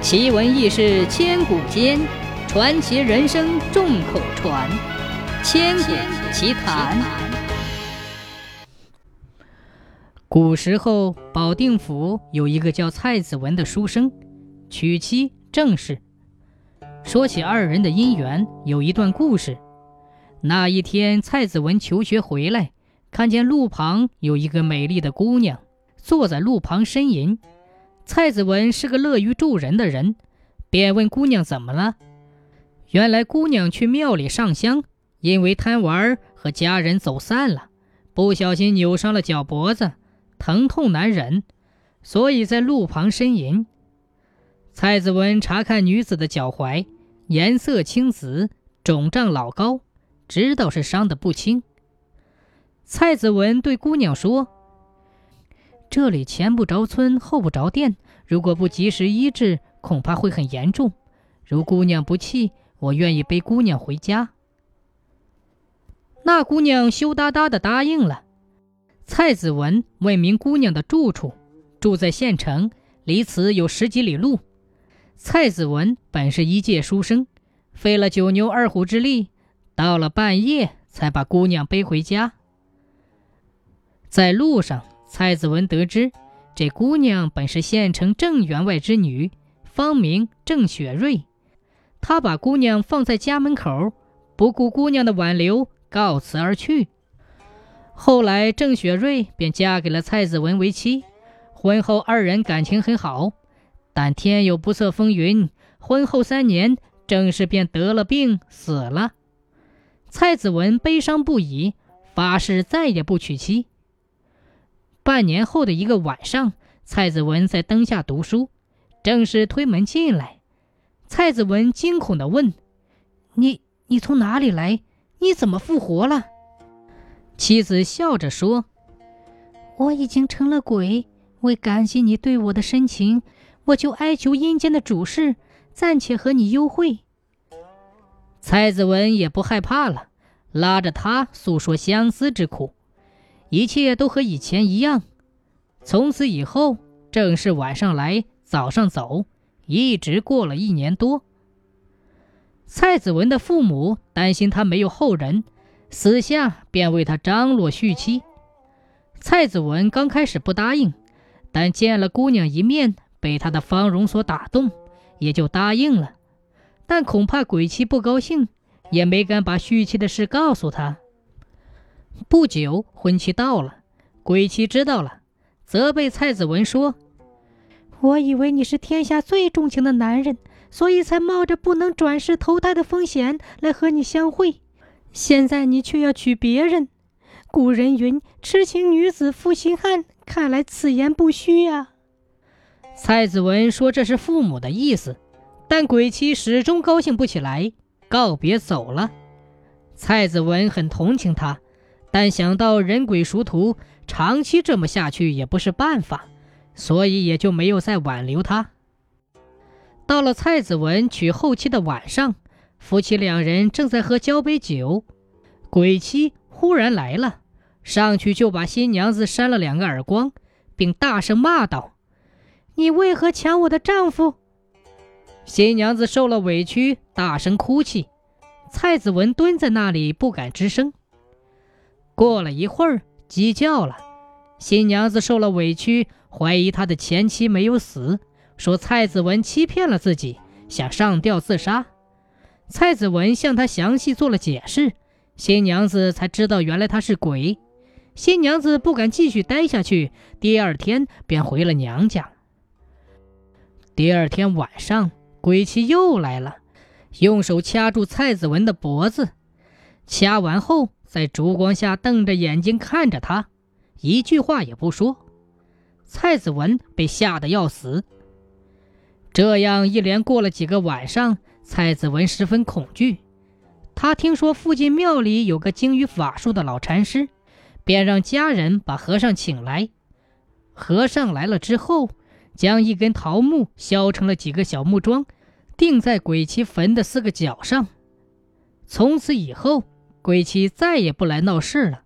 奇闻异事千古间，传奇人生众口传。千古奇谈。古时候，保定府有一个叫蔡子文的书生，娶妻正氏。说起二人的姻缘，有一段故事。那一天，蔡子文求学回来，看见路旁有一个美丽的姑娘，坐在路旁呻吟。蔡子文是个乐于助人的人，便问姑娘怎么了。原来姑娘去庙里上香，因为贪玩和家人走散了，不小心扭伤了脚脖子，疼痛难忍，所以在路旁呻吟。蔡子文查看女子的脚踝，颜色青紫，肿胀老高，知道是伤得不轻。蔡子文对姑娘说。这里前不着村后不着店，如果不及时医治，恐怕会很严重。如姑娘不弃，我愿意背姑娘回家。那姑娘羞答答的答应了。蔡子文问明姑娘的住处，住在县城，离此有十几里路。蔡子文本是一介书生，费了九牛二虎之力，到了半夜才把姑娘背回家。在路上。蔡子文得知，这姑娘本是县城郑员外之女，芳名郑雪瑞。他把姑娘放在家门口，不顾姑娘的挽留，告辞而去。后来，郑雪瑞便嫁给了蔡子文为妻。婚后，二人感情很好。但天有不测风云，婚后三年，郑氏便得了病，死了。蔡子文悲伤不已，发誓再也不娶妻。半年后的一个晚上，蔡子文在灯下读书，正是推门进来。蔡子文惊恐地问：“你你从哪里来？你怎么复活了？”妻子笑着说：“我已经成了鬼，为感谢你对我的深情，我就哀求阴间的主事，暂且和你幽会。”蔡子文也不害怕了，拉着他诉说相思之苦。一切都和以前一样。从此以后，正是晚上来，早上走，一直过了一年多。蔡子文的父母担心他没有后人，私下便为他张罗续妻。蔡子文刚开始不答应，但见了姑娘一面，被她的芳容所打动，也就答应了。但恐怕鬼妻不高兴，也没敢把续妻的事告诉他。不久，婚期到了，鬼妻知道了，责备蔡子文说：“我以为你是天下最重情的男人，所以才冒着不能转世投胎的风险来和你相会。现在你却要娶别人。古人云：‘痴情女子负心汉’，看来此言不虚呀。”蔡子文说：“这是父母的意思。”但鬼妻始终高兴不起来，告别走了。蔡子文很同情他。但想到人鬼殊途，长期这么下去也不是办法，所以也就没有再挽留他。到了蔡子文娶后妻的晚上，夫妻两人正在喝交杯酒，鬼妻忽然来了，上去就把新娘子扇了两个耳光，并大声骂道：“你为何抢我的丈夫？”新娘子受了委屈，大声哭泣。蔡子文蹲在那里不敢吱声。过了一会儿，鸡叫了。新娘子受了委屈，怀疑她的前妻没有死，说蔡子文欺骗了自己，想上吊自杀。蔡子文向她详细做了解释，新娘子才知道原来他是鬼。新娘子不敢继续待下去，第二天便回了娘家。第二天晚上，鬼妻又来了，用手掐住蔡子文的脖子，掐完后。在烛光下瞪着眼睛看着他，一句话也不说。蔡子文被吓得要死。这样一连过了几个晚上，蔡子文十分恐惧。他听说附近庙里有个精于法术的老禅师，便让家人把和尚请来。和尚来了之后，将一根桃木削成了几个小木桩，钉在鬼妻坟的四个角上。从此以后。鬼妻再也不来闹事了。